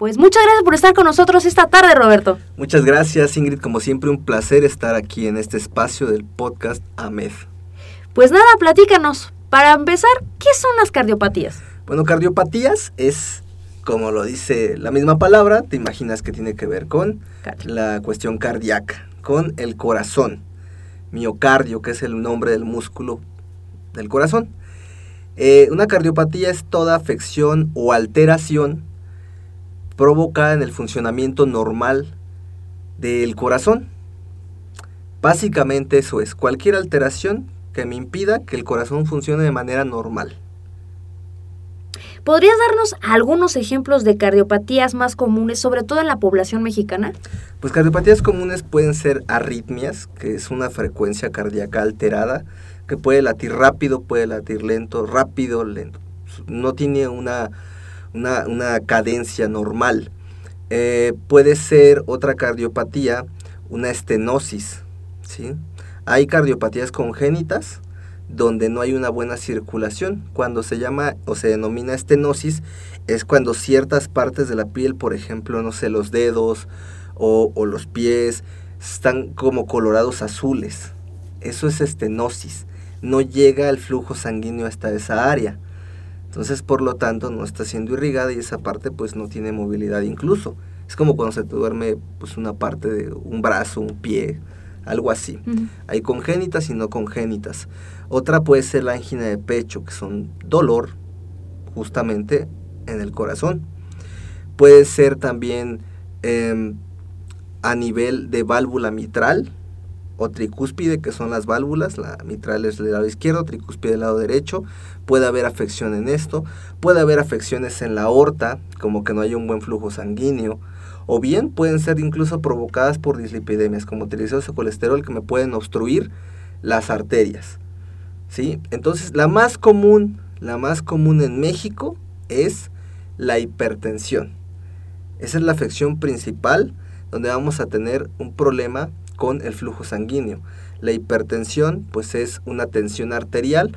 Pues muchas gracias por estar con nosotros esta tarde, Roberto. Muchas gracias, Ingrid. Como siempre, un placer estar aquí en este espacio del podcast AMED. Pues nada, platícanos. Para empezar, ¿qué son las cardiopatías? Bueno, cardiopatías es, como lo dice la misma palabra, te imaginas que tiene que ver con la cuestión cardíaca, con el corazón. Miocardio, que es el nombre del músculo del corazón. Eh, una cardiopatía es toda afección o alteración provocada en el funcionamiento normal del corazón. Básicamente eso es, cualquier alteración que me impida que el corazón funcione de manera normal. ¿Podrías darnos algunos ejemplos de cardiopatías más comunes, sobre todo en la población mexicana? Pues cardiopatías comunes pueden ser arritmias, que es una frecuencia cardíaca alterada, que puede latir rápido, puede latir lento, rápido, lento. No tiene una una, cadencia normal. Eh, puede ser otra cardiopatía, una estenosis. ¿sí? Hay cardiopatías congénitas donde no hay una buena circulación. Cuando se llama o se denomina estenosis es cuando ciertas partes de la piel, por ejemplo, no sé, los dedos o, o los pies, están como colorados azules. Eso es estenosis. No llega el flujo sanguíneo hasta esa área. Entonces, por lo tanto, no está siendo irrigada y esa parte pues no tiene movilidad incluso. Es como cuando se te duerme pues una parte de un brazo, un pie, algo así. Hay congénitas y no congénitas. Otra puede ser la angina de pecho, que son dolor justamente en el corazón. Puede ser también em, a nivel de válvula mitral, o tricúspide, que son las válvulas, la mitral es del lado izquierdo, tricúspide del lado derecho, puede haber afección en esto, puede haber afecciones en la aorta, como que no haya un buen flujo sanguíneo, o bien pueden ser incluso provocadas por dislipidemias, como triglicéridos o colesterol, que me pueden obstruir las arterias. ¿sí? Entonces, la más común, la más común en México es la hipertensión. Esa es la afección principal donde vamos a tener un problema con el flujo sanguíneo. La hipertensión pues es una tensión arterial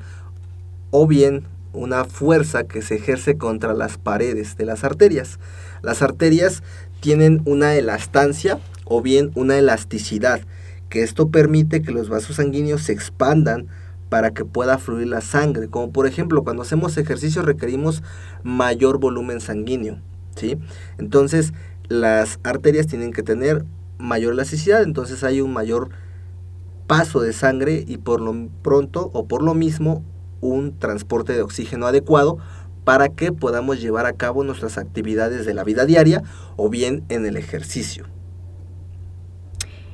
o bien una fuerza que se ejerce contra las paredes de las arterias. Las arterias tienen una elastancia o bien una elasticidad, que esto permite que los vasos sanguíneos se expandan para que pueda fluir la sangre. Como por ejemplo, cuando hacemos ejercicio requerimos mayor volumen sanguíneo, ¿sí? Entonces, las arterias tienen que tener mayor elasticidad, entonces hay un mayor paso de sangre y por lo pronto o por lo mismo un transporte de oxígeno adecuado para que podamos llevar a cabo nuestras actividades de la vida diaria o bien en el ejercicio.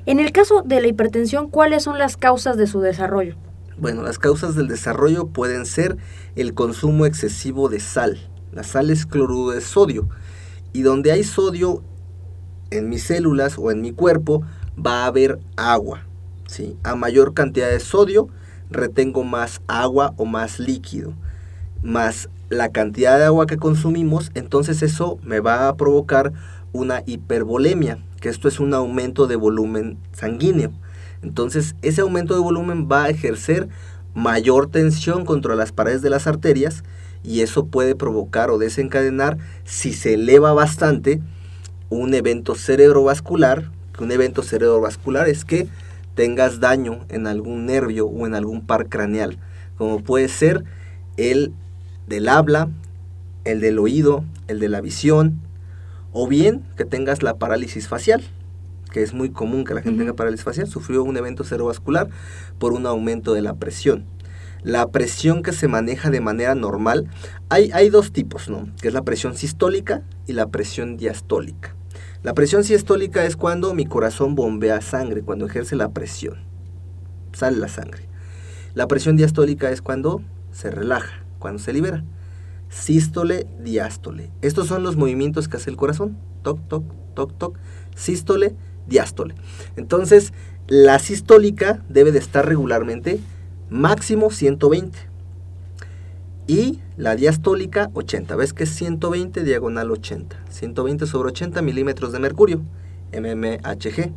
En el caso de la hipertensión, ¿cuáles son las causas de su desarrollo? Bueno, las causas del desarrollo pueden ser el consumo excesivo de sal. La sal es cloruro de sodio. Y donde hay sodio en mis células o en mi cuerpo va a haber agua. ¿sí? A mayor cantidad de sodio, retengo más agua o más líquido. Más la cantidad de agua que consumimos, entonces eso me va a provocar una hipervolemia, que esto es un aumento de volumen sanguíneo. Entonces, ese aumento de volumen va a ejercer mayor tensión contra las paredes de las arterias y eso puede provocar o desencadenar, si se eleva bastante, un evento cerebrovascular. Un evento cerebrovascular es que tengas daño en algún nervio o en algún par craneal, como puede ser el del habla, el del oído, el de la visión, o bien que tengas la parálisis facial, que es muy común que la gente tenga parálisis facial, sufrió un evento cerebrovascular por un aumento de la presión. La presión que se maneja de manera normal, hay, hay dos tipos, ¿no? Que es la presión sistólica y la presión diastólica. La presión sistólica es cuando mi corazón bombea sangre, cuando ejerce la presión. Sale la sangre. La presión diastólica es cuando se relaja, cuando se libera sístole, diástole. Estos son los movimientos que hace el corazón. Toc, toc, toc, toc. Sístole, diástole. Entonces, la sistólica debe de estar regularmente máximo 120. Y la diastólica 80. ¿Ves que es 120 diagonal 80? 120 sobre 80 milímetros de mercurio. mmHg.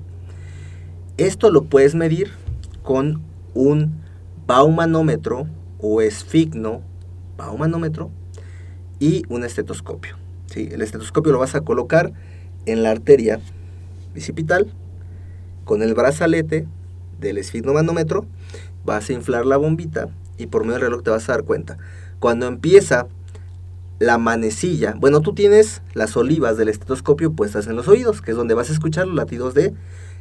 Esto lo puedes medir con un baumanómetro o esfigno baumanómetro y un estetoscopio. ¿sí? El estetoscopio lo vas a colocar en la arteria bicipital con el brazalete del esfigmomanómetro, vas a inflar la bombita y por medio del reloj te vas a dar cuenta. Cuando empieza la manecilla, bueno, tú tienes las olivas del estetoscopio puestas en los oídos, que es donde vas a escuchar los latidos de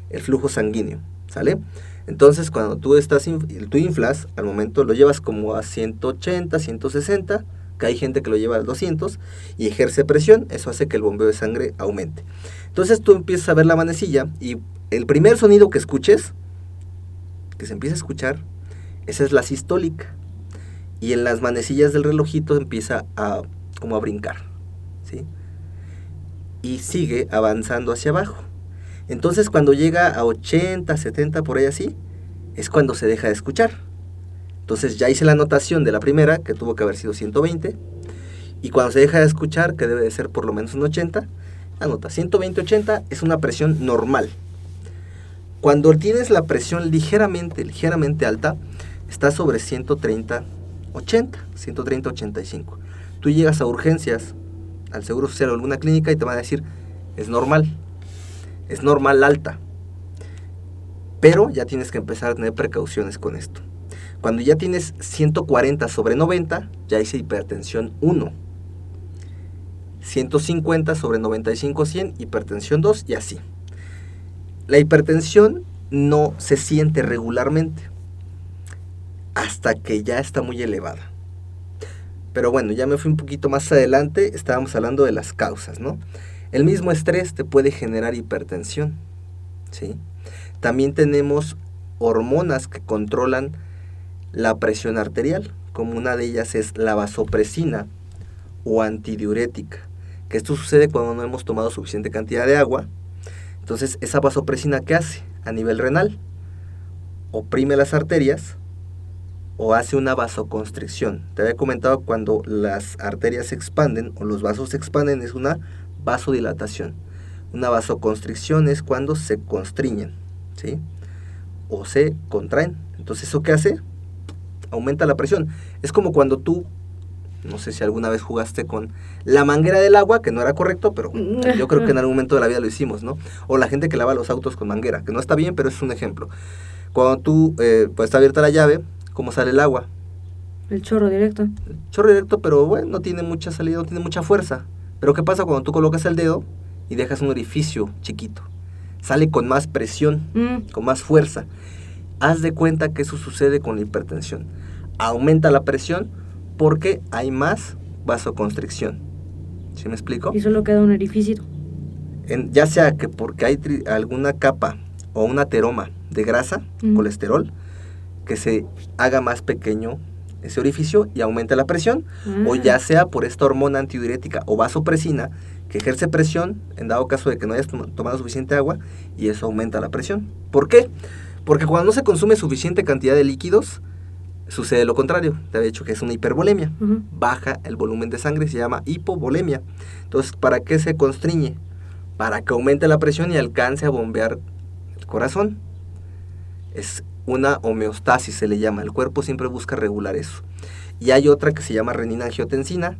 el flujo sanguíneo, ¿sale? Entonces, cuando tú estás tú inflas, al momento lo llevas como a 180, 160 que hay gente que lo lleva a 200 y ejerce presión, eso hace que el bombeo de sangre aumente. Entonces tú empiezas a ver la manecilla y el primer sonido que escuches, que se empieza a escuchar, esa es la sistólica. Y en las manecillas del relojito empieza a como a brincar, ¿sí? Y sigue avanzando hacia abajo. Entonces cuando llega a 80, 70 por ahí así, es cuando se deja de escuchar. Entonces ya hice la anotación de la primera, que tuvo que haber sido 120, y cuando se deja de escuchar, que debe de ser por lo menos un 80, anota, 120-80 es una presión normal. Cuando tienes la presión ligeramente, ligeramente alta, está sobre 130-80, 130-85. Tú llegas a urgencias, al Seguro Social o alguna clínica y te van a decir, es normal, es normal alta. Pero ya tienes que empezar a tener precauciones con esto. Cuando ya tienes 140 sobre 90, ya hice hipertensión 1. 150 sobre 95, 100, hipertensión 2 y así. La hipertensión no se siente regularmente hasta que ya está muy elevada. Pero bueno, ya me fui un poquito más adelante, estábamos hablando de las causas, ¿no? El mismo estrés te puede generar hipertensión, ¿sí? También tenemos hormonas que controlan la presión arterial, como una de ellas es la vasopresina o antidiurética, que esto sucede cuando no hemos tomado suficiente cantidad de agua. Entonces, esa vasopresina ¿qué hace? A nivel renal, oprime las arterias o hace una vasoconstricción. Te había comentado cuando las arterias se expanden o los vasos se expanden es una vasodilatación. Una vasoconstricción es cuando se constriñen, ¿sí? O se contraen. Entonces, ¿eso qué hace? aumenta la presión. Es como cuando tú, no sé si alguna vez jugaste con la manguera del agua, que no era correcto, pero yo creo que en algún momento de la vida lo hicimos, ¿no? O la gente que lava los autos con manguera, que no está bien, pero es un ejemplo. Cuando tú, eh, pues está abierta la llave, ¿cómo sale el agua? El chorro directo. El chorro directo, pero bueno, no tiene mucha salida, no tiene mucha fuerza. Pero ¿qué pasa cuando tú colocas el dedo y dejas un orificio chiquito? Sale con más presión, mm. con más fuerza. Haz de cuenta que eso sucede con la hipertensión aumenta la presión porque hay más vasoconstricción. ¿Sí me explico? Y solo queda un orificio. En, ya sea que porque hay alguna capa o un ateroma de grasa, colesterol, que se haga más pequeño ese orificio y aumenta la presión, o ya ah. sea por esta hormona antidiurética o vasopresina que ejerce presión en dado caso de que no hayas tomado suficiente agua y eso aumenta la presión. ¿Por qué? Porque cuando no se consume suficiente cantidad de líquidos, Sucede lo contrario, te había dicho que es una hipervolemia. Baja el volumen de sangre, se llama hipovolemia. Entonces, ¿para qué se constriñe? Para que aumente la presión y alcance a bombear el corazón. Es una homeostasis, se le llama. El cuerpo siempre busca regular eso. Y hay otra que se llama renina-angiotensina,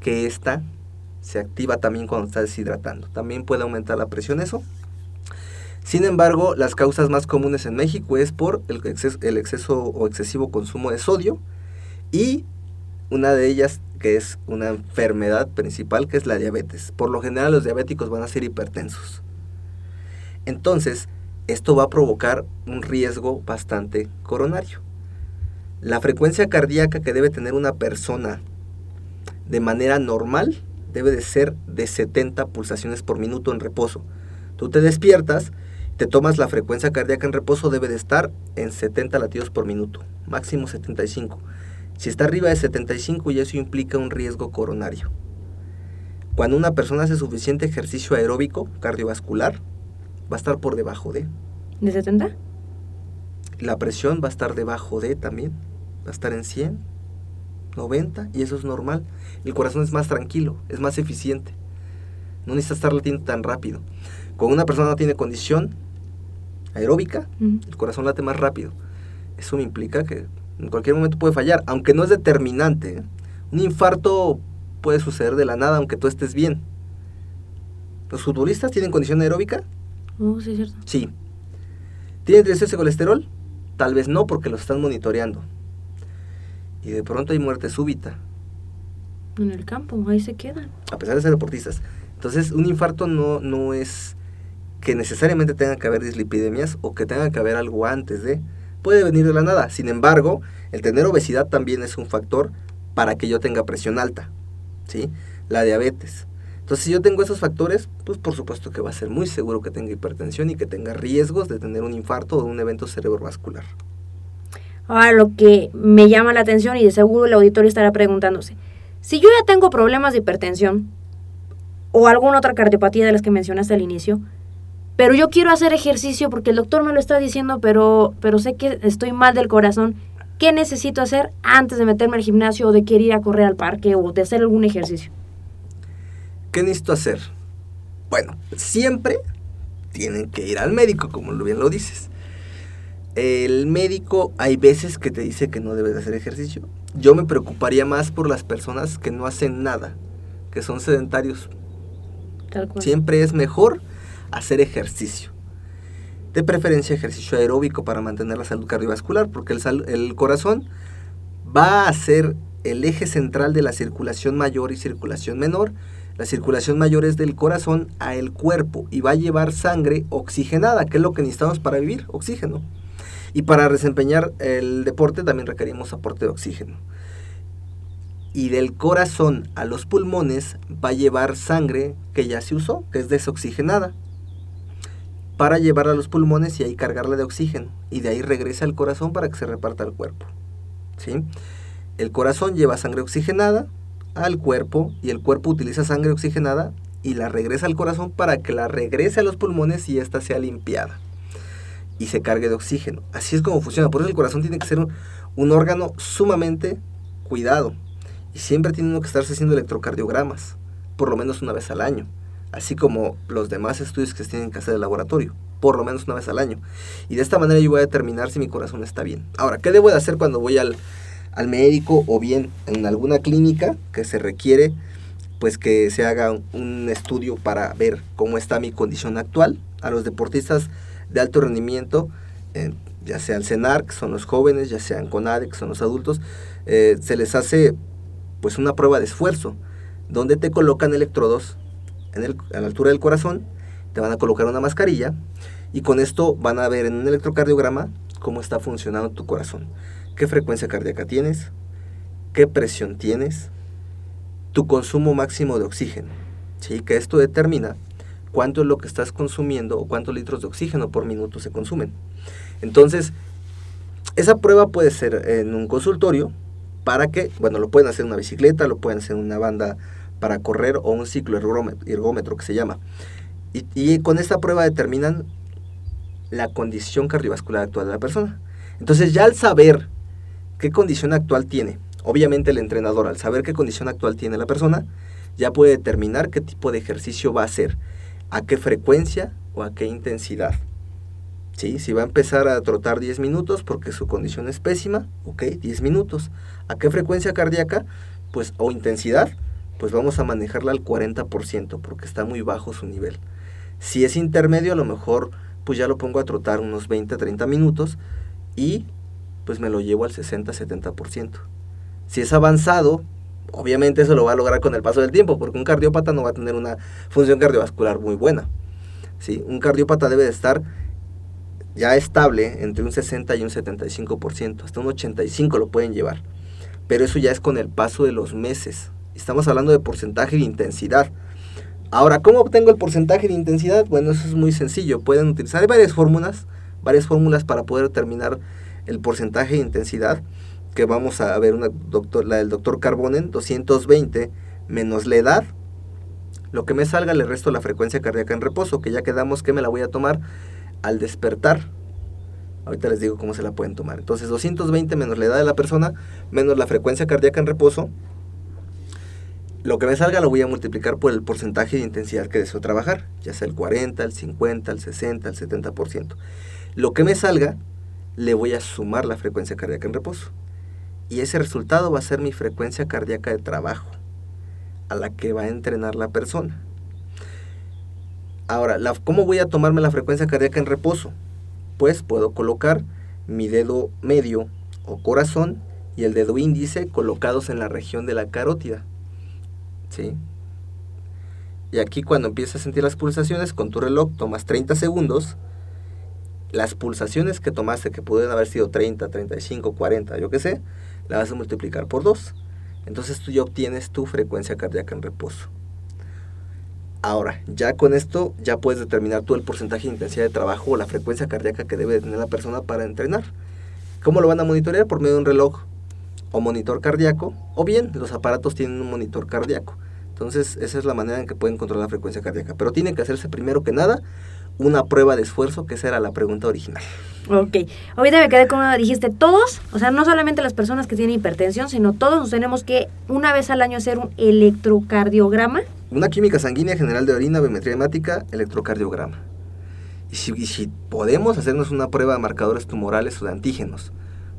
que esta se activa también cuando está deshidratando. También puede aumentar la presión eso. Sin embargo, las causas más comunes en México es por el exceso, el exceso o excesivo consumo de sodio y una de ellas que es una enfermedad principal que es la diabetes. Por lo general los diabéticos van a ser hipertensos. Entonces, esto va a provocar un riesgo bastante coronario. La frecuencia cardíaca que debe tener una persona de manera normal debe de ser de 70 pulsaciones por minuto en reposo. Tú te despiertas, te tomas la frecuencia cardíaca en reposo, debe de estar en 70 latidos por minuto, máximo 75. Si está arriba de 75 y eso implica un riesgo coronario. Cuando una persona hace suficiente ejercicio aeróbico cardiovascular, va a estar por debajo de. ¿De 70? La presión va a estar debajo de también. Va a estar en 100, 90 y eso es normal. El corazón es más tranquilo, es más eficiente. No necesita estar latiendo tan rápido. Cuando una persona no tiene condición aeróbica, el corazón late más rápido. Eso me implica que en cualquier momento puede fallar, aunque no es determinante. ¿eh? Un infarto puede suceder de la nada aunque tú estés bien. ¿Los futbolistas tienen condición aeróbica? Oh, sí, cierto. Sí. ¿Tienen exceso de colesterol? Tal vez no, porque los están monitoreando. Y de pronto hay muerte súbita. En el campo, ahí se quedan. A pesar de ser deportistas. Entonces, un infarto no, no es que necesariamente tenga que haber dislipidemias o que tenga que haber algo antes de. Puede venir de la nada. Sin embargo, el tener obesidad también es un factor para que yo tenga presión alta. ¿Sí? La diabetes. Entonces, si yo tengo esos factores, pues por supuesto que va a ser muy seguro que tenga hipertensión y que tenga riesgos de tener un infarto o un evento cerebrovascular. Ahora, lo que me llama la atención y de seguro el auditorio estará preguntándose, si yo ya tengo problemas de hipertensión o alguna otra cardiopatía de las que mencionaste al inicio, pero yo quiero hacer ejercicio porque el doctor me lo está diciendo, pero, pero sé que estoy mal del corazón, ¿qué necesito hacer antes de meterme al gimnasio o de querer ir a correr al parque o de hacer algún ejercicio? ¿Qué necesito hacer? Bueno, siempre tienen que ir al médico, como bien lo dices. El médico hay veces que te dice que no debes hacer ejercicio. Yo me preocuparía más por las personas que no hacen nada, que son sedentarios. Siempre es mejor hacer ejercicio. De preferencia ejercicio aeróbico para mantener la salud cardiovascular, porque el, el corazón va a ser el eje central de la circulación mayor y circulación menor la circulación mayor es del corazón a el cuerpo y va a llevar sangre oxigenada, que es lo que necesitamos para vivir, oxígeno. Y para desempeñar el deporte también requerimos aporte de oxígeno. Y del corazón a los pulmones va a llevar sangre que ya se usó, que es desoxigenada, para llevarla a los pulmones y ahí cargarla de oxígeno. Y de ahí regresa al corazón para que se reparta al cuerpo. ¿sí? El corazón lleva sangre oxigenada, al cuerpo y el cuerpo utiliza sangre oxigenada y la regresa al corazón para que la regrese a los pulmones y ésta sea limpiada y se cargue de oxígeno. Así es como funciona. Por eso el corazón tiene que ser un, órgano sumamente cuidado y siempre tiene que estarse haciendo electrocardiogramas, por lo menos una vez al año, así como los demás estudios que se tienen que hacer en el laboratorio, por lo menos una vez al año. Y de esta manera yo voy a determinar si mi corazón está bien. Ahora, ¿qué debo de hacer cuando voy al, al médico o bien en alguna clínica que se requiere pues que se haga un estudio para ver cómo está mi condición actual. A los deportistas de alto rendimiento, eh, ya sea el CENAR, que son los jóvenes, ya sean CONADE, que son los adultos, eh, se les hace pues una prueba de esfuerzo, donde te colocan electrodos en el, a la altura del corazón, te van a colocar una mascarilla y con esto van a ver en un electrocardiograma cómo está funcionando tu corazón qué frecuencia cardíaca tienes, qué presión tienes, tu consumo máximo de oxígeno. ¿sí? Que esto determina cuánto es lo que estás consumiendo o cuántos litros de oxígeno por minuto se consumen. Entonces, esa prueba puede ser en un consultorio para que, bueno, lo pueden hacer en una bicicleta, lo pueden hacer en una banda para correr o un ciclo ergómetro que se llama. Y, y con esta prueba determinan la condición cardiovascular actual de la persona. Entonces ya al saber qué condición actual tiene. Obviamente el entrenador, al saber qué condición actual tiene la persona, ya puede determinar qué tipo de ejercicio va a hacer, a qué frecuencia o a qué intensidad. ¿Sí? Si va a empezar a trotar 10 minutos porque su condición es pésima, ok, 10 minutos. ¿A qué frecuencia cardíaca? Pues, o intensidad, pues vamos a manejarla al 40% porque está muy bajo su nivel. Si es intermedio, a lo mejor pues ya lo pongo a trotar unos 20, 30 minutos y pues me lo llevo al 60-70%. Si es avanzado, obviamente eso lo va a lograr con el paso del tiempo, porque un cardiópata no va a tener una función cardiovascular muy buena. ¿sí? Un cardiópata debe de estar ya estable entre un 60 y un 75%, hasta un 85 lo pueden llevar. Pero eso ya es con el paso de los meses. Estamos hablando de porcentaje de intensidad. Ahora, ¿cómo obtengo el porcentaje de intensidad? Bueno, eso es muy sencillo. Pueden utilizar varias fórmulas, varias fórmulas para poder determinar el porcentaje de intensidad, que vamos a ver una doctor, la del doctor Carbonen, 220 menos la edad. Lo que me salga le resto la frecuencia cardíaca en reposo, que ya quedamos que me la voy a tomar al despertar. Ahorita les digo cómo se la pueden tomar. Entonces 220 menos la edad de la persona, menos la frecuencia cardíaca en reposo. Lo que me salga lo voy a multiplicar por el porcentaje de intensidad que deseo trabajar, ya sea el 40, el 50, el 60, el 70%. Lo que me salga le voy a sumar la frecuencia cardíaca en reposo. Y ese resultado va a ser mi frecuencia cardíaca de trabajo, a la que va a entrenar la persona. Ahora, ¿cómo voy a tomarme la frecuencia cardíaca en reposo? Pues puedo colocar mi dedo medio o corazón y el dedo índice colocados en la región de la carótida. ¿Sí? Y aquí cuando empiezas a sentir las pulsaciones, con tu reloj tomas 30 segundos. Las pulsaciones que tomaste, que pueden haber sido 30, 35, 40, yo qué sé, la vas a multiplicar por 2. Entonces tú ya obtienes tu frecuencia cardíaca en reposo. Ahora, ya con esto ya puedes determinar tú el porcentaje de intensidad de trabajo o la frecuencia cardíaca que debe tener la persona para entrenar. ¿Cómo lo van a monitorear? Por medio de un reloj o monitor cardíaco, o bien los aparatos tienen un monitor cardíaco. Entonces, esa es la manera en que pueden controlar la frecuencia cardíaca. Pero tiene que hacerse primero que nada una prueba de esfuerzo, que esa era la pregunta original. Ok. Ahorita me quedé como dijiste, todos, o sea, no solamente las personas que tienen hipertensión, sino todos nos tenemos que una vez al año hacer un electrocardiograma una química sanguínea general de orina, biometría hemática, electrocardiograma. Y si, podemos hacernos una prueba de marcadores tumorales o de antígenos,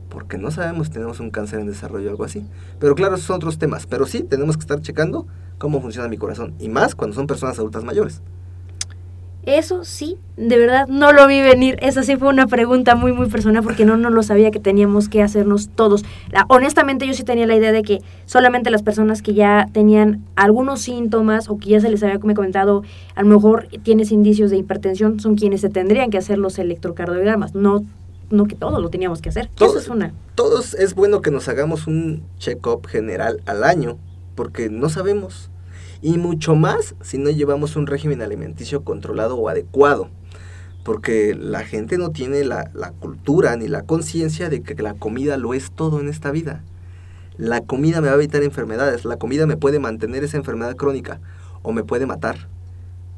porque no sabemos si tenemos un cáncer en desarrollo o algo así. Pero claro, esos son otros temas. Pero sí, tenemos que estar checando cómo funciona mi corazón. Y más cuando son personas adultas mayores. Eso sí, de verdad no lo vi venir. Esa sí fue una pregunta muy, muy personal porque no, no lo sabía que teníamos que hacernos todos. honestamente, yo sí tenía la idea de que solamente las personas que ya tenían algunos síntomas o que ya se les había comentado, a lo mejor tienes indicios de hipertensión, son quienes se tendrían que hacer los electrocardiogramas. No, no que todos lo teníamos que hacer. Todos, es una. Todos es bueno que nos hagamos un check-up general al año porque no sabemos y mucho más si no llevamos un régimen alimenticio controlado o adecuado, porque la gente no tiene la, cultura ni la conciencia de que la comida lo es todo en esta vida. La comida me va a evitar enfermedades, la comida me puede mantener esa enfermedad crónica o me puede matar.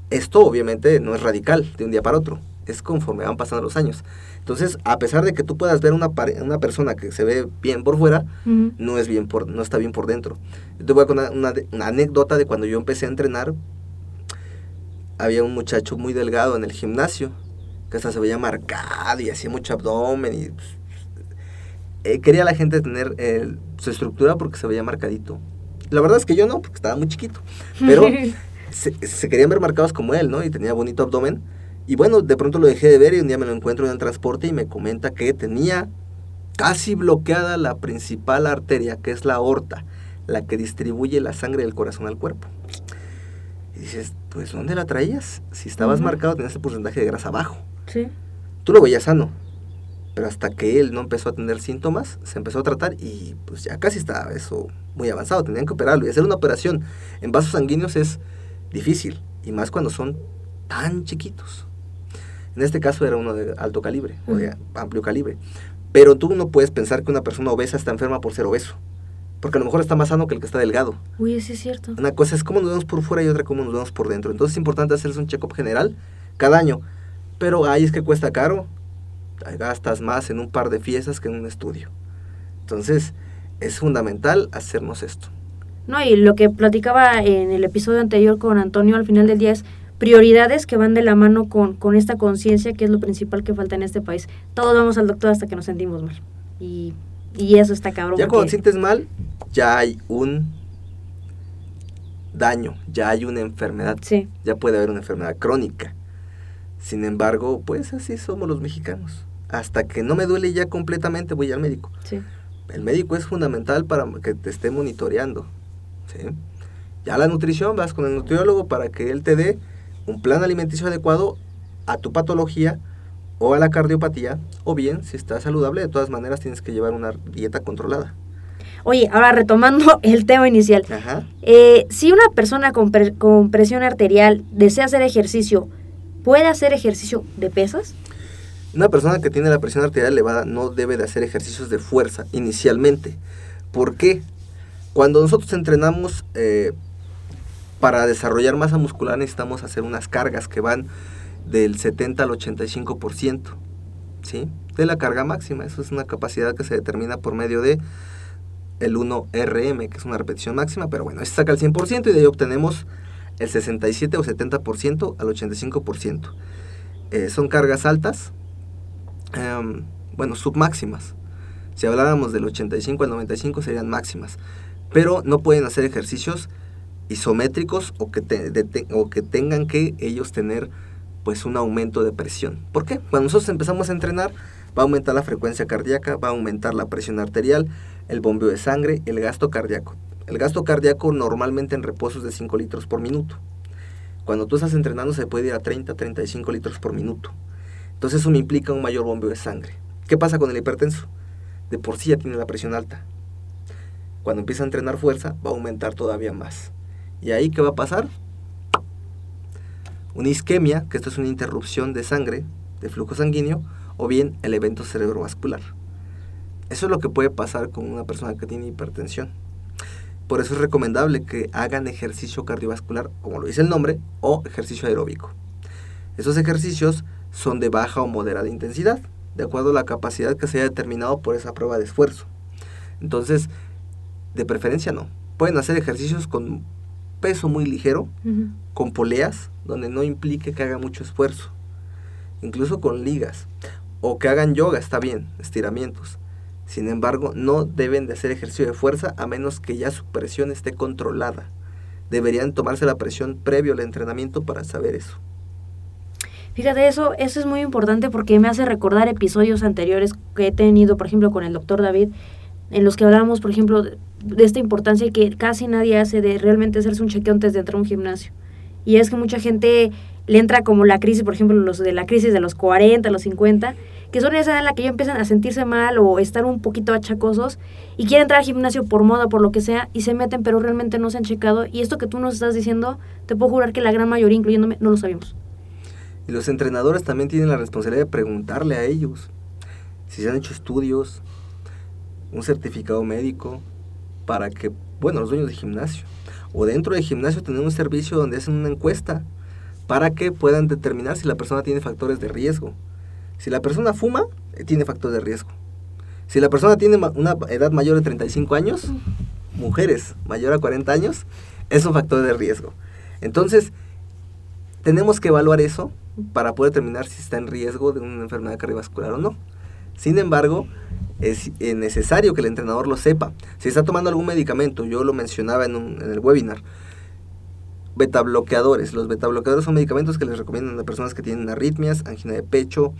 Esto obviamente no es radical de un día para otro, es conforme van pasando los años. Entonces, a pesar de que tú puedas ver una, una persona que se ve bien por fuera, no, es bien por, no está bien por dentro. Yo te voy a contar una, anécdota de cuando yo empecé a entrenar. Había un muchacho muy delgado en el gimnasio, que hasta se veía marcado y hacía mucho abdomen. Y, pues, eh, quería la gente tener eh, su estructura porque se veía marcadito. La verdad es que yo no, porque estaba muy chiquito. Pero se, se, querían ver marcados como él, ¿no? Y tenía bonito abdomen. Y bueno, de pronto lo dejé de ver y un día me lo encuentro en el transporte y me comenta que tenía casi bloqueada la principal arteria, que es la aorta, la que distribuye la sangre del corazón al cuerpo. Y dices, pues ¿dónde la traías? Si estabas marcado tenías el porcentaje de grasa bajo. Sí. Tú lo veías sano. Pero hasta que él no empezó a tener síntomas, se empezó a tratar y pues ya casi estaba eso muy avanzado. Tenían que operarlo. Y hacer una operación en vasos sanguíneos es difícil. Y más cuando son tan chiquitos. En este caso era uno de alto calibre o de amplio calibre. Pero tú no puedes pensar que una persona obesa está enferma por ser obeso. Porque a lo mejor está más sano que el que está delgado. Uy, sí es cierto. Una cosa es cómo nos vemos por fuera y otra cómo nos vemos por dentro. Entonces es importante hacerse un check-up general cada año. Pero ahí es que cuesta caro. Gastas más en un par de fiestas que en un estudio. Entonces es fundamental hacernos esto. No, y lo que platicaba en el episodio anterior con Antonio al final del día es prioridades que van de la mano con, con esta conciencia que es lo principal que falta en este país. Todos vamos al doctor hasta que nos sentimos mal. Y, y eso está cabrón. Ya porque- cuando te sientes mal, ya hay un daño, ya hay una enfermedad, Sí, ya puede haber una enfermedad crónica. Sin embargo, pues así somos los mexicanos. Hasta que no me duele ya completamente voy al médico. sí. El médico es fundamental para que te esté monitoreando. ¿sí? Ya la nutrición, vas con el nutriólogo para que él te dé un plan alimenticio adecuado a tu patología o a la cardiopatía, o bien, si estás saludable, de todas maneras tienes que llevar una dieta controlada. Oye, ahora retomando el tema inicial. Ajá. Eh, si una persona con, pre- con presión arterial desea hacer ejercicio, ¿puede hacer ejercicio de pesas? Una persona que tiene la presión arterial elevada no debe de hacer ejercicios de fuerza inicialmente. ¿Por qué? Cuando nosotros entrenamos eh, para desarrollar masa muscular necesitamos hacer unas cargas que van del 70 al 85%, ¿sí? De la carga máxima. Eso es una capacidad que se determina por medio de el 1RM, que es una repetición máxima, pero bueno, se saca el 100% y de ahí obtenemos el 67 o 70% al 85%. Eh, son cargas altas, em, bueno, submáximas. Si habláramos del 85 al 95 serían máximas, pero no pueden hacer ejercicios isométricos o que, o que tengan que ellos tener pues un aumento de presión. ¿Por qué? Cuando nosotros empezamos a entrenar va a aumentar la frecuencia cardíaca, va a aumentar la presión arterial, el bombeo de sangre, el gasto cardíaco. El gasto cardíaco normalmente en reposos de 5 litros por minuto. Cuando tú estás entrenando se puede ir a 30, 35 litros por minuto. Entonces eso me implica un mayor bombeo de sangre. ¿Qué pasa con el hipertenso? De por sí ya tiene la presión alta. Cuando empieza a entrenar fuerza va a aumentar todavía más. ¿Y ahí qué va a pasar? Una isquemia, que esto es una interrupción de sangre, de flujo sanguíneo, o bien el evento cerebrovascular. Eso es lo que puede pasar con una persona que tiene hipertensión. Por eso es recomendable que hagan ejercicio cardiovascular, como lo dice el nombre, o ejercicio aeróbico. Esos ejercicios son de baja o moderada intensidad, de acuerdo a la capacidad que se haya determinado por esa prueba de esfuerzo. Entonces, de preferencia no. Pueden hacer ejercicios con peso muy ligero, con poleas, donde no implique que haga mucho esfuerzo. Incluso con ligas. O que hagan yoga, está bien, estiramientos. Sin embargo, no deben de hacer ejercicio de fuerza a menos que ya su presión esté controlada. Deberían tomarse la presión previo al entrenamiento para saber eso. Fíjate, eso, eso es muy importante porque me hace recordar episodios anteriores que he tenido, por ejemplo, con el doctor David, en los que hablábamos, por ejemplo, de, esta importancia que casi nadie hace de realmente hacerse un chequeo antes de entrar a un gimnasio. Y es que mucha gente le entra como la crisis, por ejemplo, los de la crisis de los 40, los 50, que son esa en la que ya empiezan a sentirse mal o estar un poquito achacosos y quieren entrar al gimnasio por moda, por lo que sea, y se meten, pero realmente no se han checado. Y esto que tú nos estás diciendo, te puedo jurar que la gran mayoría, incluyéndome, no lo sabíamos. Y los entrenadores también tienen la responsabilidad de preguntarle a ellos si se han hecho estudios, un certificado médico, para que, bueno, los dueños de gimnasio, o dentro del gimnasio tener un servicio donde hacen una encuesta para que puedan determinar si la persona tiene factores de riesgo. Si la persona fuma, eh, tiene factores de riesgo. Si la persona tiene una edad mayor de 35 años, mujeres mayor a 40 años, es un factor de riesgo. Entonces, tenemos que evaluar eso para poder determinar si está en riesgo de una enfermedad cardiovascular o no. Sin embargo, es eh, necesario que el entrenador lo sepa. Si está tomando algún medicamento, yo lo mencionaba en, un- en el webinar, betabloqueadores. Los betabloqueadores son medicamentos que les recomiendan a personas que tienen arritmias, angina de pecho,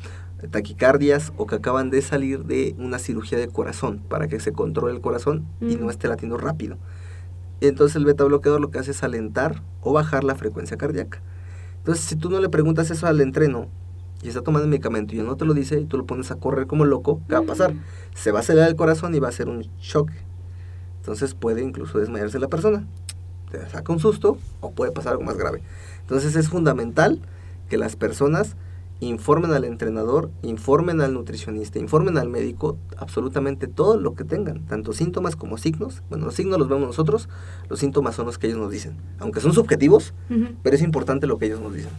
taquicardias o que acaban de salir de una cirugía de corazón para que se controle el corazón y no esté latiendo rápido. Entonces el betabloqueador lo que hace es alentar o bajar la frecuencia cardíaca. Entonces si tú no le preguntas eso al entreno y está tomando el medicamento y no te lo dice y tú lo pones a correr como loco, ¿qué va a pasar? Se va a acelerar el corazón y va a ser un shock. Entonces puede incluso desmayarse la persona. Te saca un susto o puede pasar algo más grave. Entonces es fundamental que las personas informen al entrenador, informen al nutricionista, informen al médico absolutamente todo lo que tengan, tanto síntomas como signos. Bueno, los signos los vemos nosotros, los síntomas son los que ellos nos dicen. Aunque son subjetivos, Ujú. pero es importante lo que ellos nos dicen.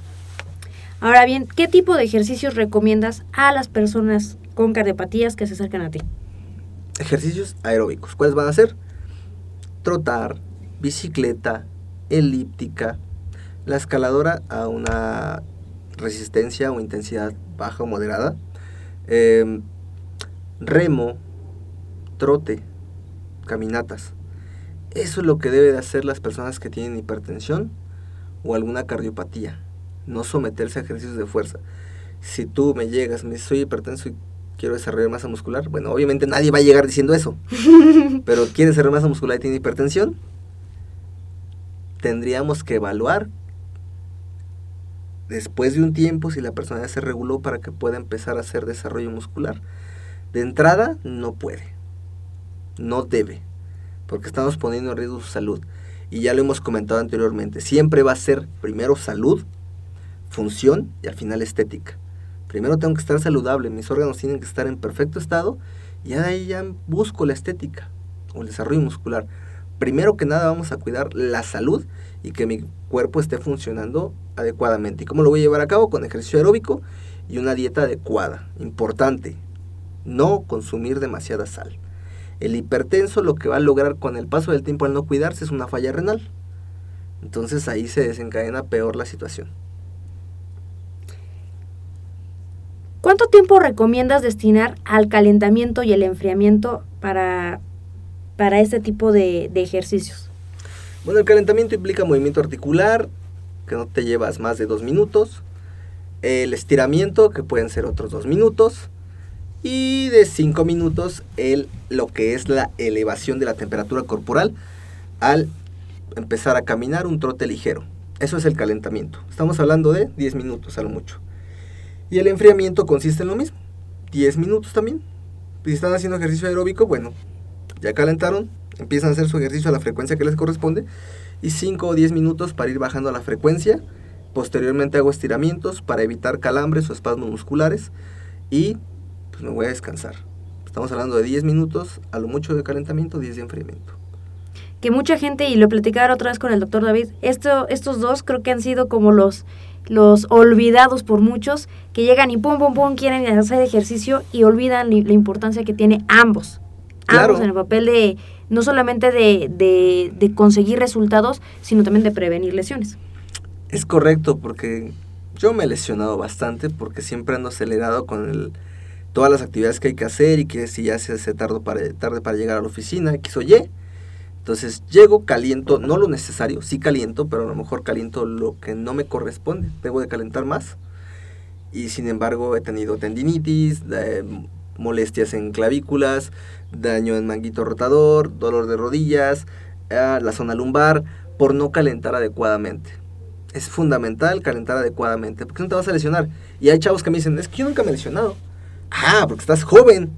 Ahora bien, ¿qué tipo de ejercicios recomiendas a las personas con cardiopatías que se acercan a ti? Ejercicios aeróbicos. ¿Cuáles van a ser? Trotar, bicicleta, elíptica, La escaladora a una resistencia o intensidad baja o moderada. Em, remo, trote, caminatas. Eso es lo que debe de hacer las personas que tienen hipertensión o alguna cardiopatía. No someterse a ejercicios de fuerza. Si tú me llegas, me dices, soy hipertenso y quiero desarrollar masa muscular, bueno, obviamente nadie va a llegar diciendo eso. pero quiere desarrollar masa muscular y tiene hipertensión, tendríamos que evaluar después de un tiempo si la persona ya se reguló para que pueda empezar a hacer desarrollo muscular. De entrada, no puede. No debe porque estamos poniendo en riesgo su salud. Y ya lo hemos comentado anteriormente, siempre va a ser primero salud, función y al final estética. Primero tengo que estar saludable, mis órganos tienen que estar en perfecto estado y ahí ya busco la estética o el desarrollo muscular. Primero que nada vamos a cuidar la salud y que mi cuerpo esté funcionando adecuadamente. ¿Y cómo lo voy a llevar a cabo? Con ejercicio aeróbico y una dieta adecuada. Importante, no consumir demasiada sal. El hipertenso lo que va a lograr con el paso del tiempo al no cuidarse es una falla renal. Entonces ahí se desencadena peor la situación. ¿Cuánto tiempo recomiendas destinar al calentamiento y el enfriamiento para, para este tipo de, ejercicios? Bueno, el calentamiento implica movimiento articular, que no te llevas más de dos minutos. El estiramiento, que pueden ser otros dos minutos y de 5 minutos el, lo que es la elevación de la temperatura corporal al empezar a caminar un trote ligero. Eso es el calentamiento. Estamos hablando de 10 minutos a lo mucho. Y el enfriamiento consiste en lo mismo. 10 minutos también. Si están haciendo ejercicio aeróbico, bueno, ya calentaron, empiezan a hacer su ejercicio a la frecuencia que les corresponde. Y 5 o 10 minutos para ir bajando la frecuencia. Posteriormente hago estiramientos para evitar calambres o espasmos musculares. Y pues, me voy a descansar. Estamos hablando de 10 minutos, a lo mucho de calentamiento, 10 de enfriamiento. Que mucha gente, y lo platicaba otra vez con el doctor David, esto, estos dos creo que han sido como los, los olvidados por muchos, que llegan y pum, pum, pum, quieren hacer ejercicio y olvidan la importancia que tiene ambos. Ambos en el papel de, no solamente de, de, de conseguir resultados, sino también de prevenir lesiones. Es correcto, porque yo me he lesionado bastante porque siempre ando acelerado con el todas las actividades que hay que hacer y que si ya se hace tarde para, tarde para llegar a la oficina, X o Y. Entonces llego, caliento, no lo necesario, sí caliento, pero a lo mejor caliento lo que no me corresponde, debo de calentar más. Y sin embargo he tenido tendinitis, molestias en clavículas, daño en manguito rotador, dolor de rodillas, ah, la zona lumbar, por no calentar adecuadamente. Es fundamental calentar adecuadamente, porque no te vas a lesionar. Y hay chavos que me dicen, es que yo nunca me he lesionado. Ah, porque estás joven,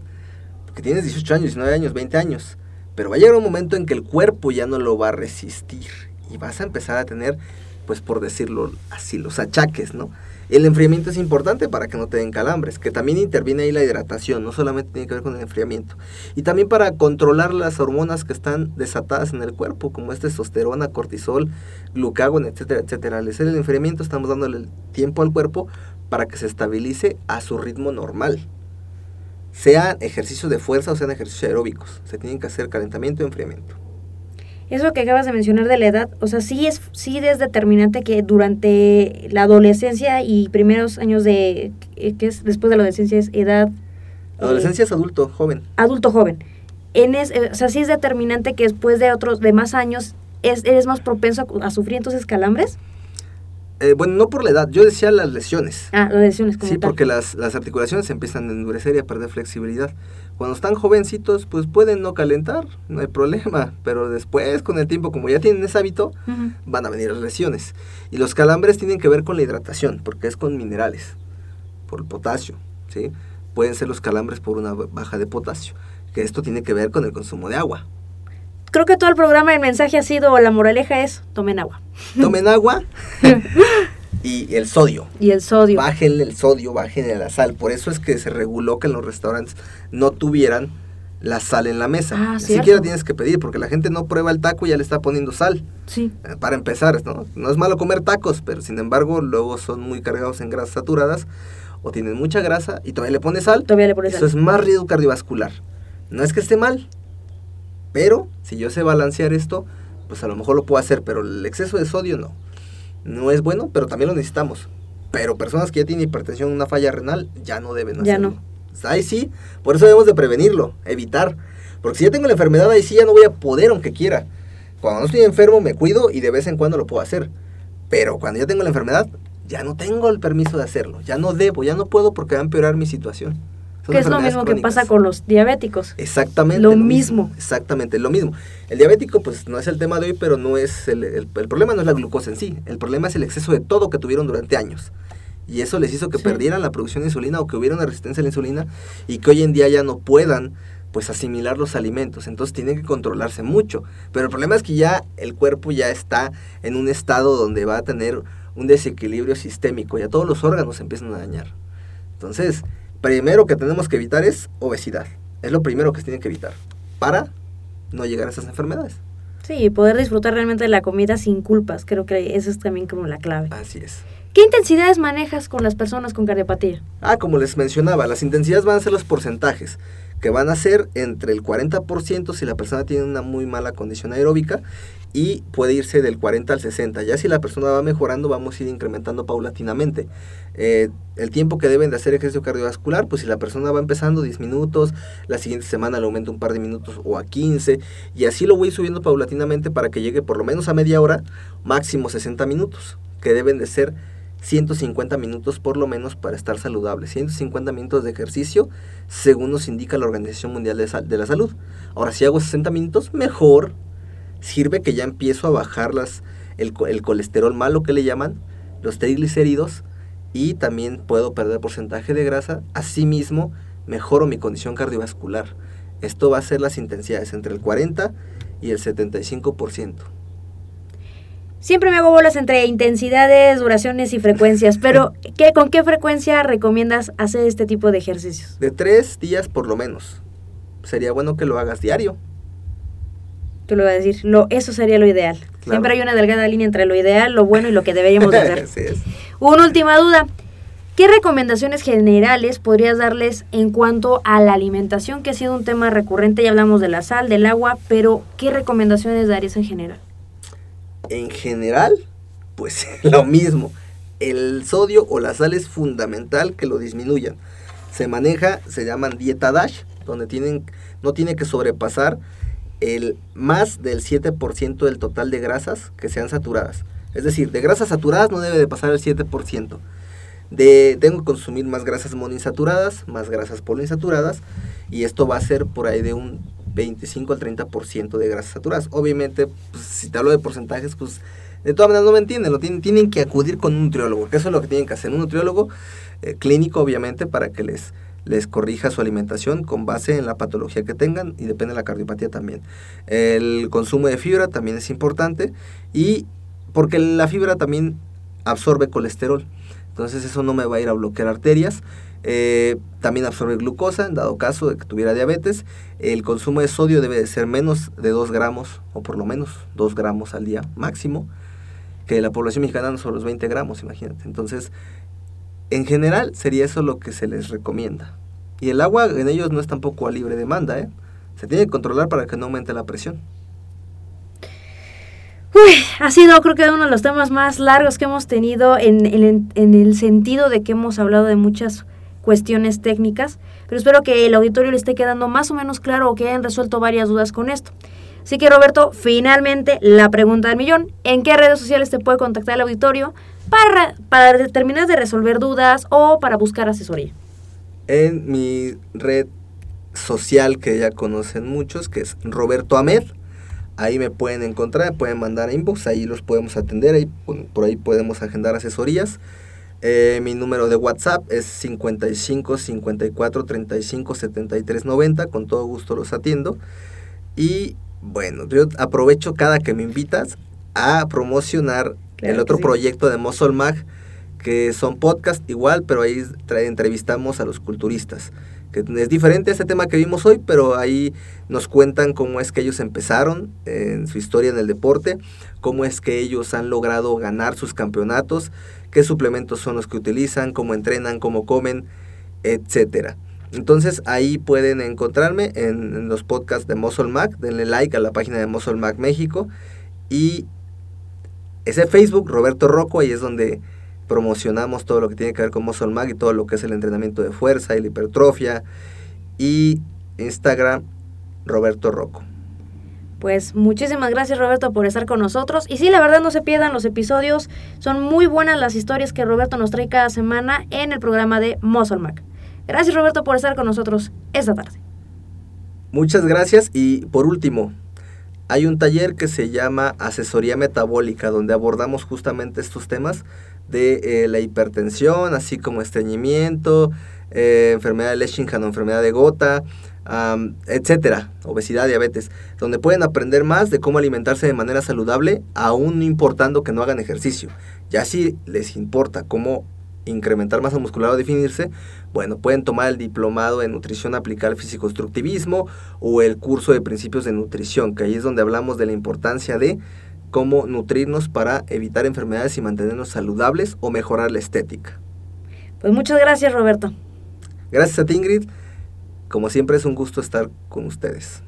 porque tienes 18 años, 19 años, 20 años. Pero va a llegar un momento en que el cuerpo ya no lo va a resistir y vas a empezar a tener, pues por decirlo así, los achaques, ¿no? El enfriamiento es importante para que no te den calambres, que también interviene ahí la hidratación, no solamente tiene que ver con el enfriamiento. Y también para controlar las hormonas que están desatadas en el cuerpo, como es testosterona, cortisol, glucagón, etcétera, etcétera. Al hacer el enfriamiento estamos dándole el tiempo al cuerpo para que se estabilice a su ritmo normal sean ejercicios de fuerza o sean ejercicios aeróbicos. Se tienen que hacer calentamiento y enfriamiento. Eso que acabas de mencionar de la edad, o sea, sí es, sí es determinante que durante la adolescencia y primeros años de, eh, que es después de la adolescencia es edad. Adolescencia es adulto, joven. Adulto joven. En es, eh, o sea, sí es determinante que después de otros, de más años, es, eres más propenso a, a sufrir entonces calambres. Eh, bueno, no por la edad, yo decía las lesiones. Ah, las lesiones como Sí, porque las, las articulaciones empiezan a endurecer y a perder flexibilidad. Cuando están jovencitos, pues pueden no calentar, no hay problema, pero después, con el tiempo, como ya tienen ese hábito, van a venir las lesiones. Y los calambres tienen que ver con la hidratación, porque es con minerales, por el potasio, ¿sí? Pueden ser los calambres por una baja de potasio, que esto tiene que ver con el consumo de agua creo que todo el programa el mensaje ha sido, la moraleja es, tomen agua. Tomen agua y el sodio. Y el sodio. Bájenle el sodio, bájenle la sal. Por eso es que se reguló que en los restaurantes no tuvieran la sal en la mesa. Ah, Ni siquiera tienes que pedir, porque la gente no prueba el taco y ya le está poniendo sal. Sí. Eh, para empezar, ¿no? No es malo comer tacos, pero sin embargo luego son muy cargados en grasas saturadas o tienen mucha grasa y todavía le pones sal. Todavía le pones Eso es más riesgo cardiovascular. No es que esté mal, pero si yo sé balancear esto, pues a lo mejor lo puedo hacer, pero el exceso de sodio no. No es bueno, pero también lo necesitamos. Pero personas que ya tienen hipertensión, una falla renal, ya no deben hacerlo. Ya no. Ahí sí, por eso debemos de prevenirlo, evitar. Porque si ya tengo la enfermedad, ahí sí ya no voy a poder aunque quiera. Cuando no estoy enfermo me cuido y de vez en cuando lo puedo hacer. Pero cuando ya tengo la enfermedad, ya no tengo el permiso de hacerlo. Ya no debo, ya no puedo porque va a empeorar mi situación. Son Que es lo mismo que pasa con los diabéticos. Exactamente. Lo mismo. Exactamente, lo mismo. El diabético, pues no es el tema de hoy, pero no es el, el- el problema no es la glucosa en sí. El problema es el exceso de todo que tuvieron durante años. Y eso les hizo que Sí. perdieran la producción de insulina o que hubiera una resistencia a la insulina y que hoy en día ya no puedan pues asimilar los alimentos. Entonces tienen que controlarse mucho. Pero el problema es que ya el cuerpo ya está en un estado donde va a tener un desequilibrio sistémico. Ya todos los órganos se empiezan a dañar. Entonces, primero que tenemos que evitar es obesidad. Es lo primero que se tiene que evitar para no llegar a esas enfermedades. Sí, poder disfrutar realmente de la comida sin culpas. Creo que eso es también como la clave. Así es. ¿Qué intensidades manejas con las personas con cardiopatía? Ah, como les mencionaba, las intensidades van a ser los porcentajes, que van a ser entre el 40% si la persona tiene una muy mala condición aeróbica y puede irse del 40 al 60. Ya si la persona va mejorando, vamos a ir incrementando paulatinamente. Eh, el tiempo que deben de hacer ejercicio cardiovascular, pues si la persona va empezando 10 minutos, la siguiente semana le aumento un par de minutos o a 15, y así lo voy subiendo paulatinamente para que llegue por lo menos a media hora, máximo 60 minutos, que deben de ser 150 minutos por lo menos para estar saludable. 150 minutos de ejercicio según nos indica la Organización Mundial de, de la Salud. Ahora, si hago 60 minutos, mejor. Sirve que ya empiezo a bajar las, el, el colesterol malo que le llaman, los triglicéridos, y también puedo perder porcentaje de grasa. Asimismo, mejoro mi condición cardiovascular. Esto va a ser las intensidades entre el 40 y el 75%. Siempre me hago bolas entre intensidades, duraciones y frecuencias, pero ¿qué, ¿con qué frecuencia recomiendas hacer este tipo de ejercicios? De tres días por lo menos. Sería bueno que lo hagas diario. Te lo voy a decir, lo, eso sería lo ideal. Claro. Siempre hay una delgada línea entre lo ideal, lo bueno y lo que deberíamos de hacer. Así es. Una última duda. ¿Qué recomendaciones generales podrías darles en cuanto a la alimentación, que ha sido un tema recurrente? Ya hablamos de la sal, del agua, pero ¿qué recomendaciones darías en general? En general, pues lo mismo. El sodio o la sal es fundamental que lo disminuyan. Se maneja, se llaman dieta DASH, donde tienen, no tiene que sobrepasar el más del 7% del total de grasas que sean saturadas. Es decir, de grasas saturadas no debe de pasar el 7%. De, tengo que consumir más grasas monoinsaturadas, más grasas poliinsaturadas, y esto va a ser por ahí de un 25 al 30% de grasas saturadas. Obviamente, pues, si te hablo de porcentajes, pues de todas maneras no me entienden, lo tienen, tienen que acudir con un nutriólogo, que eso es lo que tienen que hacer, un nutriólogo eh, clínico obviamente para que les, les corrija su alimentación con base en la patología que tengan y depende de la cardiopatía también. El consumo de fibra también es importante y porque la fibra también absorbe colesterol, entonces eso no me va a ir a bloquear arterias. Eh, también absorbe glucosa en dado caso de que tuviera diabetes. El consumo de sodio debe de ser menos de 2 gramos o por lo menos 2 gramos al día máximo. Que la población mexicana no son los 20 gramos, imagínate. Entonces, en general sería eso lo que se les recomienda. Y el agua en ellos no es tampoco a libre demanda, ¿eh? Se tiene que controlar para que no aumente la presión. Uy, ha sido creo que uno de los temas más largos que hemos tenido en, en- en el sentido de que hemos hablado de muchas cuestiones técnicas, pero espero que el auditorio le esté quedando más o menos claro o que hayan resuelto varias dudas con esto. Así que Roberto, finalmente la pregunta del millón, ¿en qué redes sociales te puede contactar el auditorio para, para terminar de resolver dudas o para buscar asesoría? En mi red social que ya conocen muchos, que es Roberto Ahmed, ahí me pueden encontrar, pueden mandar inbox, ahí los podemos atender, ahí, por ahí podemos agendar asesorías. Eh, mi número de WhatsApp es 55 54 35 73 90, con todo gusto los atiendo. Y bueno, yo aprovecho cada que me invitas a promocionar Claro el otro sí. proyecto de Muscle Mag, que son podcast igual, pero ahí entrevistamos a los culturistas. Que es diferente a este tema que vimos hoy, pero ahí nos cuentan cómo es que ellos empezaron en su historia en el deporte, cómo es que ellos han logrado ganar sus campeonatos, qué suplementos son los que utilizan, cómo entrenan, cómo comen, etcétera. Entonces ahí pueden encontrarme en, en los podcasts de Muscle Mac, denle like a la página de Muscle Mac México y ese Facebook, Roberto Rocco, ahí es donde promocionamos todo lo que tiene que ver con Muscle Mag y todo lo que es el entrenamiento de fuerza y la hipertrofia. Y Instagram, Roberto Rocco. Pues muchísimas gracias Roberto por estar con nosotros. Y sí, la verdad no se pierdan los episodios. Son muy buenas las historias que Roberto nos trae cada semana en el programa de Muscle Mac. Gracias Roberto por estar con nosotros esta tarde. Muchas gracias y por último, hay un taller que se llama Asesoría Metabólica donde abordamos justamente estos temas de eh, la hipertensión, así como estreñimiento, eh, enfermedad de Leschingham o enfermedad de gota, etcétera, obesidad, diabetes, donde pueden aprender más de cómo alimentarse de manera saludable, aún no importando que no hagan ejercicio. Ya si les importa cómo incrementar masa muscular o definirse, bueno, pueden tomar el diplomado en nutrición aplicada al fisicostructivismo o el curso de principios de nutrición, que ahí es donde hablamos de la importancia de cómo nutrirnos para evitar enfermedades y mantenernos saludables o mejorar la estética. Pues muchas gracias, Roberto. Gracias a ti, Ingrid. Como siempre es un gusto estar con ustedes.